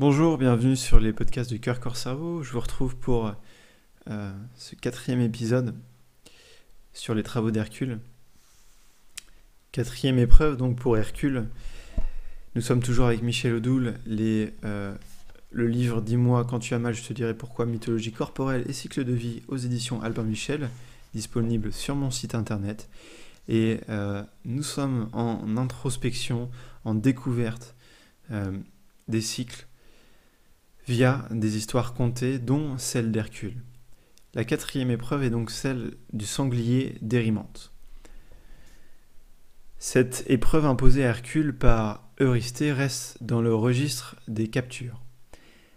Bonjour, bienvenue sur les podcasts du Cœur Corps Cerveau. Je vous retrouve pour euh, ce quatrième épisode sur les travaux d'Hercule. Quatrième épreuve donc pour Hercule. Nous sommes toujours avec Michel Odoul, euh, le livre Dis-moi quand tu as mal, je te dirai pourquoi, mythologie corporelle et cycle de vie aux éditions Albin Michel, disponible sur mon site internet. Et euh, nous sommes en introspection, en découverte des cycles via des histoires contées, dont celle d'Hercule. La quatrième épreuve est donc celle du sanglier d'Érimante. Cette épreuve imposée à Hercule par Eurysthée reste dans le registre des captures.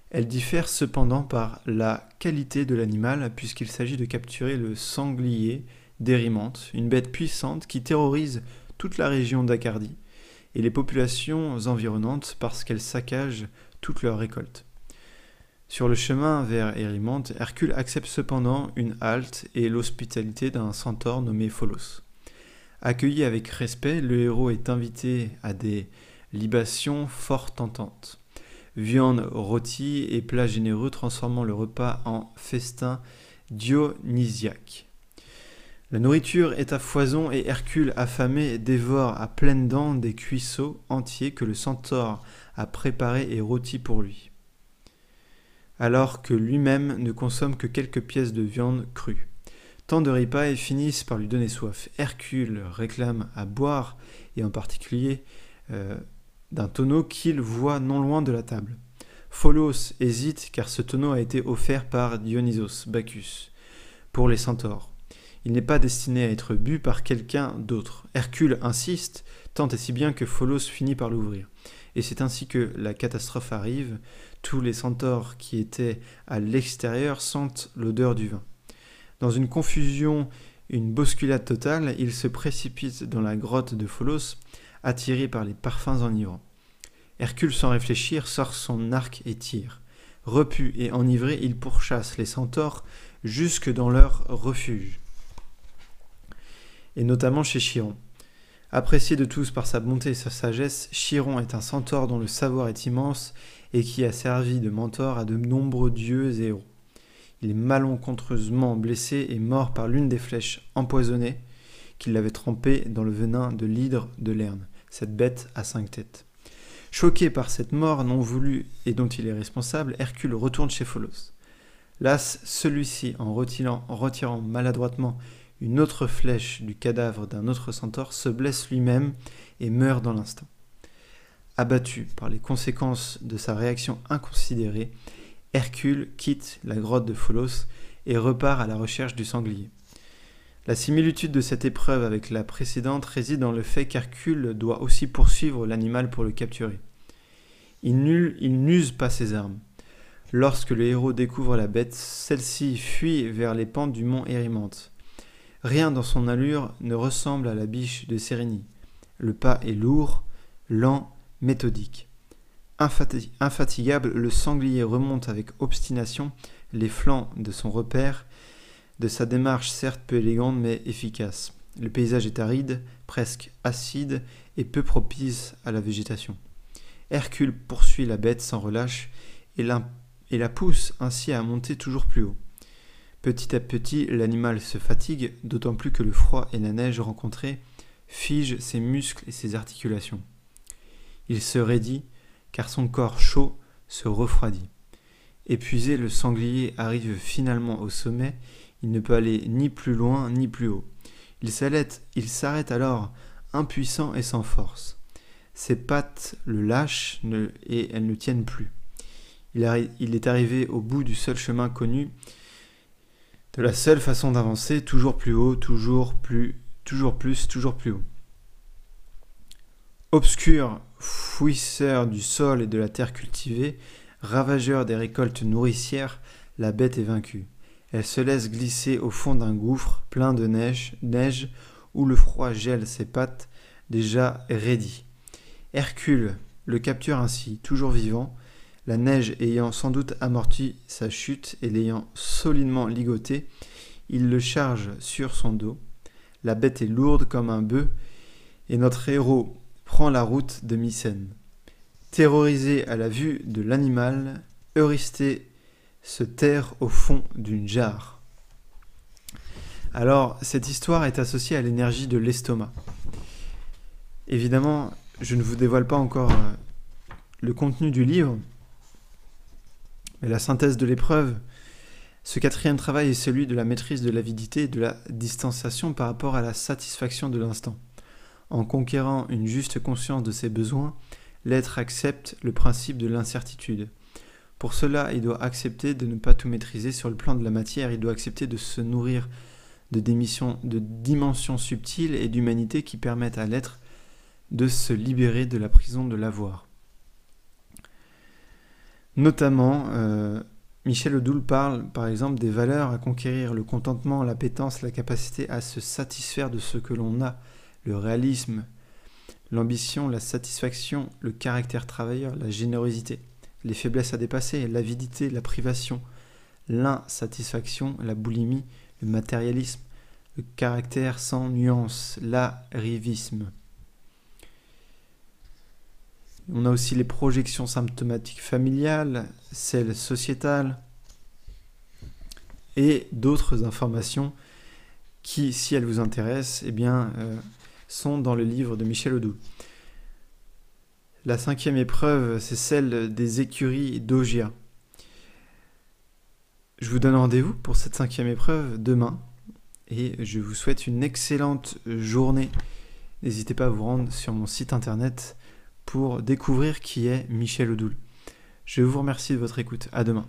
Elle diffère cependant par la qualité de l'animal puisqu'il s'agit de capturer le sanglier d'Érimante, une bête puissante qui terrorise toute la région d'Acardie et les populations environnantes parce qu'elle saccage toutes leurs récoltes. Sur le chemin vers Érimante, Hercule accepte cependant une halte et l'hospitalité d'un centaure nommé Pholos. Accueilli avec respect, le héros est invité à des libations fort tentantes. Viande rôtie et plats généreux transformant le repas en festin dionysiaque. La nourriture est à foison et Hercule, affamé, dévore à pleines dents des cuisseaux entiers que le centaure a préparés et rôtis pour lui alors que lui-même ne consomme que quelques pièces de viande crue. Tant de ripailles finissent par lui donner soif. Hercule réclame à boire, et en particulier euh, d'un tonneau qu'il voit non loin de la table. Pholos hésite car ce tonneau a été offert par Dionysos, Bacchus, pour les centaures. Il n'est pas destiné à être bu par quelqu'un d'autre. Hercule insiste, tant et si bien que Pholos finit par l'ouvrir. Et c'est ainsi que la catastrophe arrive. Tous les centaures qui étaient à l'extérieur sentent l'odeur du vin. Dans une confusion, une bousculade totale, ils se précipitent dans la grotte de Pholos, attirés par les parfums enivrants. Hercule, sans réfléchir, sort son arc et tire. Repu et enivré, il pourchasse les centaures jusque dans leur refuge, et notamment chez Chiron. Apprécié de tous par sa bonté et sa sagesse, Chiron est un centaure dont le savoir est immense et qui a servi de mentor à de nombreux dieux et héros. Il est malencontreusement blessé et mort par l'une des flèches empoisonnées qui l'avait trempé dans le venin de l'hydre de Lerne, cette bête à cinq têtes. Choqué par cette mort non voulue et dont il est responsable, Hercule retourne chez Pholos. Las, celui-ci, en en retirant maladroitement une autre flèche du cadavre d'un autre centaure se blesse lui-même et meurt dans l'instant. Abattu par les conséquences de sa réaction inconsidérée, Hercule quitte la grotte de Pholos et repart à la recherche du sanglier. La similitude de cette épreuve avec la précédente réside dans le fait qu'Hercule doit aussi poursuivre l'animal pour le capturer. Il n'use pas ses armes. Lorsque le héros découvre la bête, celle-ci fuit vers les pentes du mont Érimante. Rien dans son allure ne ressemble à la biche de Sérénie. Le pas est lourd, lent, méthodique. infatigable, le sanglier remonte avec obstination les flancs de son repère, de sa démarche certes peu élégante mais efficace. Le paysage est aride, presque acide et peu propice à la végétation. Hercule poursuit la bête sans relâche et la, et la pousse ainsi à monter toujours plus haut. Petit à petit, l'animal se fatigue, d'autant plus que le froid et la neige rencontrés figent ses muscles et ses articulations. Il se raidit, car son corps chaud se refroidit. Épuisé, le sanglier arrive finalement au sommet, il ne peut aller ni plus loin ni plus haut. Il s'arrête alors, impuissant et sans force. Ses pattes le lâchent et elles ne tiennent plus. il est arrivé au bout du seul chemin connu, de la seule façon d'avancer, toujours plus haut, toujours plus, toujours plus, toujours plus haut. Obscur, fouisseur du sol et de la terre cultivée, ravageur des récoltes nourricières, la bête est vaincue. Elle se laisse glisser au fond d'un gouffre plein de neige, neige où le froid gèle ses pattes déjà raidies. Hercule le capture ainsi, toujours vivant, la neige ayant sans doute amorti sa chute et l'ayant solidement ligoté, il le charge sur son dos. La bête est lourde comme un bœuf, et notre héros prend la route de Mycène. Terrorisé à la vue de l'animal, Eurysthée se terre au fond d'une jarre. Alors, cette histoire est associée à l'énergie de l'estomac. Évidemment, je ne vous dévoile pas encore euh, le contenu du livre, mais la synthèse de l'épreuve, ce quatrième travail est celui de la maîtrise de l'avidité et de la distanciation par rapport à la satisfaction de l'instant. En conquérant une juste conscience de ses besoins, l'être accepte le principe de l'incertitude. Pour cela, il doit accepter de ne pas tout maîtriser sur le plan de la matière, il doit accepter de se nourrir de, de dimensions subtiles et d'humanité qui permettent à l'être de se libérer de la prison de l'avoir. Notamment, euh, Michel Odoul parle par exemple des valeurs à conquérir, le contentement, l'appétence, la capacité à se satisfaire de ce que l'on a, le réalisme, l'ambition, la satisfaction, le caractère travailleur, la générosité, les faiblesses à dépasser, l'avidité, la privation, l'insatisfaction, la boulimie, le matérialisme, le caractère sans nuance, l'arrivisme. On a aussi les projections symptomatiques familiales, celles sociétales et d'autres informations qui, si elles vous intéressent, eh bien, euh, sont dans le livre de Michel Odoul. La cinquième épreuve, c'est celle des écuries d'Ogia. Je vous donne rendez-vous pour cette cinquième épreuve demain et je vous souhaite une excellente journée. N'hésitez pas à vous rendre sur mon site internet pour découvrir qui est Michel Odoul. Je vous remercie de votre écoute. À demain.